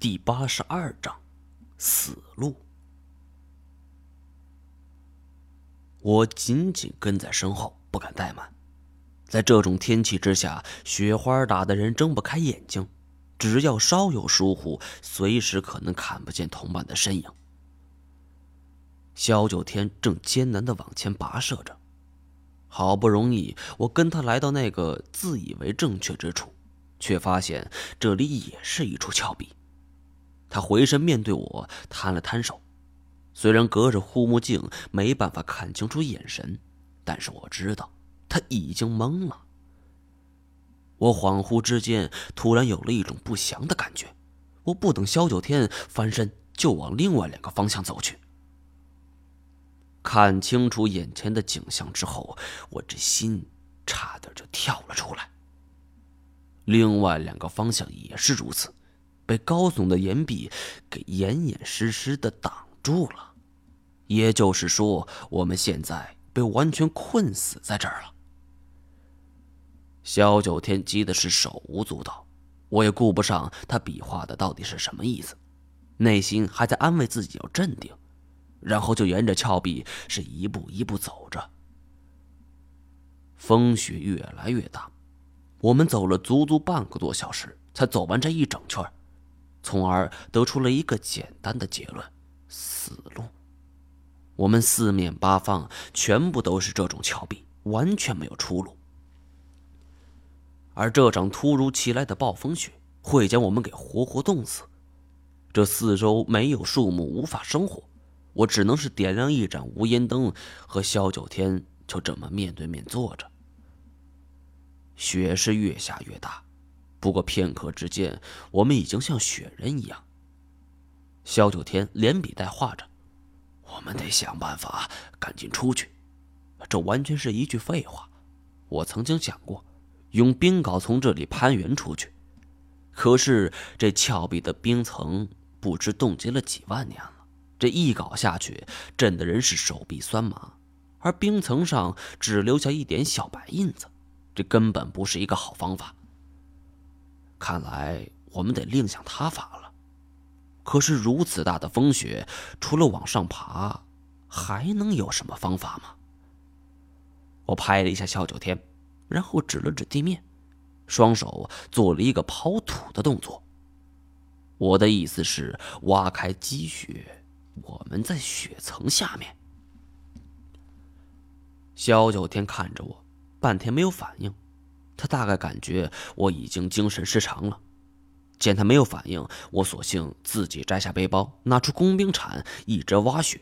第八十二章，死路。我紧紧跟在身后，不敢怠慢。在这种天气之下，雪花打得人睁不开眼睛，只要稍有疏忽，随时可能看不见同伴的身影。萧九天正艰难的往前跋涉着，好不容易，我跟他来到那个自以为正确之处，却发现这里也是一处峭壁。他回身面对我，摊了摊手。虽然隔着护目镜没办法看清楚眼神，但是我知道他已经懵了。我恍惚之间，突然有了一种不祥的感觉。我不等萧九天翻身，就往另外两个方向走去。看清楚眼前的景象之后，我这心差点就跳了出来。另外两个方向也是如此。被高耸的岩壁给严严实实的挡住了，也就是说，我们现在被完全困死在这儿了。萧九天急的是手舞足蹈，我也顾不上他比划的到底是什么意思，内心还在安慰自己要镇定，然后就沿着峭壁是一步一步走着。风雪越来越大，我们走了足足半个多小时，才走完这一整圈从而得出了一个简单的结论：死路。我们四面八方全部都是这种峭壁，完全没有出路。而这场突如其来的暴风雪会将我们给活活冻死。这四周没有树木，无法生火，我只能是点亮一盏无烟灯，和萧九天就这么面对面坐着。雪是越下越大。不过片刻之间，我们已经像雪人一样。萧九天连笔带画着：“我们得想办法赶紧出去。”这完全是一句废话。我曾经想过用冰镐从这里攀援出去，可是这峭壁的冰层不知冻结了几万年了，这一镐下去，震的人是手臂酸麻，而冰层上只留下一点小白印子，这根本不是一个好方法。看来我们得另想他法了。可是如此大的风雪，除了往上爬，还能有什么方法吗？我拍了一下萧九天，然后指了指地面，双手做了一个刨土的动作。我的意思是挖开积雪，我们在雪层下面。萧九天看着我，半天没有反应。他大概感觉我已经精神失常了，见他没有反应，我索性自己摘下背包，拿出工兵铲，一直挖雪。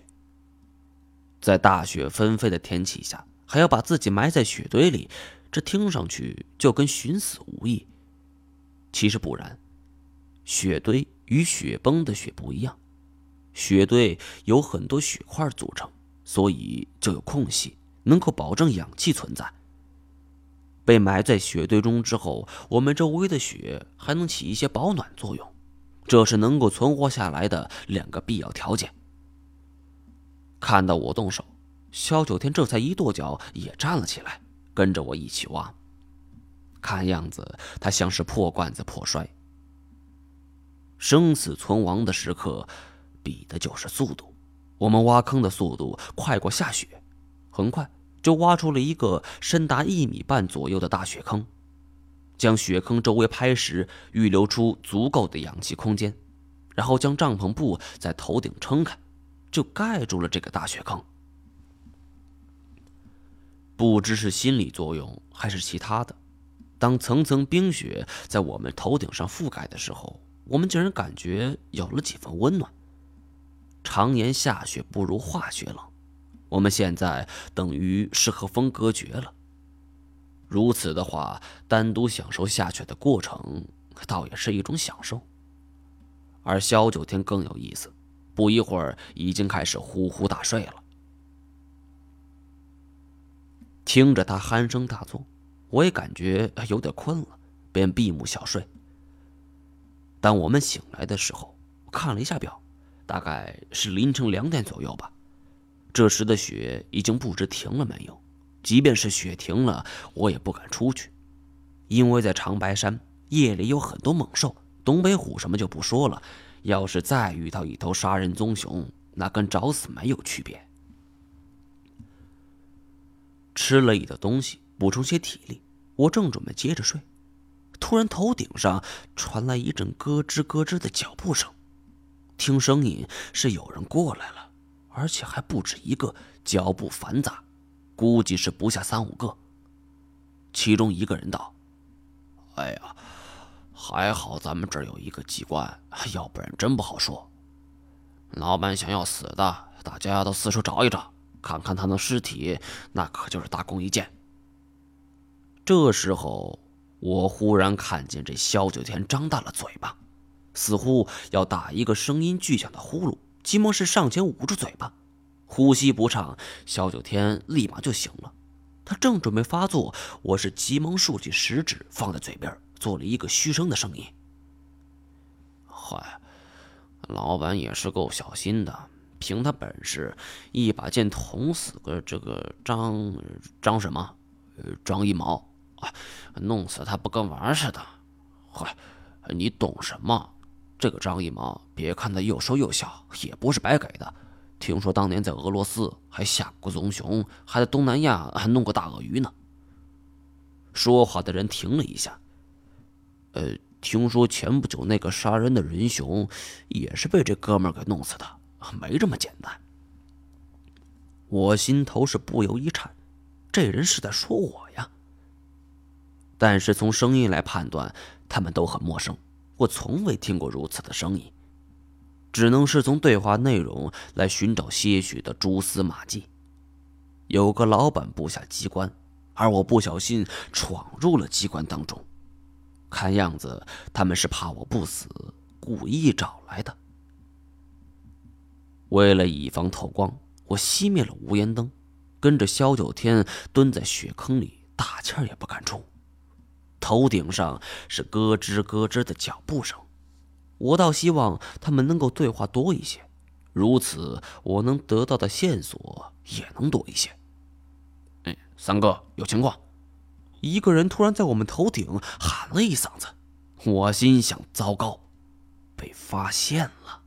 在大雪纷飞的天气下，还要把自己埋在雪堆里，这听上去就跟寻死无异。其实不然，雪堆与雪崩的雪不一样，雪堆有很多雪块组成，所以就有空隙，能够保证氧气存在。被埋在雪堆中之后，我们周围的雪还能起一些保暖作用，这是能够存活下来的两个必要条件。看到我动手，萧九天这才一跺脚也站了起来，跟着我一起挖。看样子他像是破罐子破摔。生死存亡的时刻，比的就是速度。我们挖坑的速度快过下雪，很快。就挖出了一个深达一米半左右的大雪坑，将雪坑周围拍实，预留出足够的氧气空间，然后将帐篷布在头顶撑开，就盖住了这个大雪坑。不知是心理作用还是其他的，当层层冰雪在我们头顶上覆盖的时候，我们竟然感觉有了几分温暖。常年下雪不如化雪冷。我们现在等于是和风隔绝了。如此的话，单独享受下雪的过程，倒也是一种享受。而萧九天更有意思，不一会儿已经开始呼呼大睡了。听着他鼾声大作，我也感觉有点困了，便闭目小睡。当我们醒来的时候，看了一下表，大概是凌晨两点左右吧。这时的雪已经不知停了没有，即便是雪停了，我也不敢出去，因为在长白山夜里有很多猛兽东北虎什么就不说了，要是再遇到一头杀人棕熊，那跟找死没有区别。吃了一点东西，补充些体力，我正准备接着睡，突然头顶上传来一阵咯吱咯吱的脚步声，听声音是有人过来了，而且还不止一个，脚步繁杂，估计是不下三五个。其中一个人道：“哎呀，还好咱们这儿有一个机关，要不然真不好说。老板想要死的，大家都四处找一找，看看他的尸体，那可就是大功一件。”这时候，我忽然看见这萧九天张大了嘴巴，似乎要打一个声音巨响的呼噜，急忙是上前捂住嘴巴，呼吸不畅，萧九天立马就醒了。他正准备发作，我是急忙竖起食指放在嘴边，做了一个嘘声的声音。嗨，老板也是够小心的，凭他本事，一把剑捅死个这个张张什么，张一毛，啊，弄死他不跟玩似的。嗨，你懂什么？这个张一毛，别看他又瘦又小，也不是白给的。听说当年在俄罗斯还下过棕熊，还在东南亚还弄过大鳄鱼呢。说话的人停了一下。呃，听说前不久那个杀人的人熊，也是被这哥们给弄死的，没这么简单。我心头是不由一颤，这人是在说我呀。但是从声音来判断，他们都很陌生，我从未听过如此的声音。只能是从对话内容来寻找些许的蛛丝马迹。有个老板布下机关，而我不小心闯入了机关当中。看样子他们是怕我不死，故意找来的。为了以防透光，我熄灭了无烟灯，跟着萧九天蹲在雪坑里，大气也不敢出。头顶上是咯吱咯吱的脚步声。我倒希望他们能够对话多一些，如此我能得到的线索也能多一些。哎，三哥，有情况！一个人突然在我们头顶喊了一嗓子，我心想：糟糕，被发现了。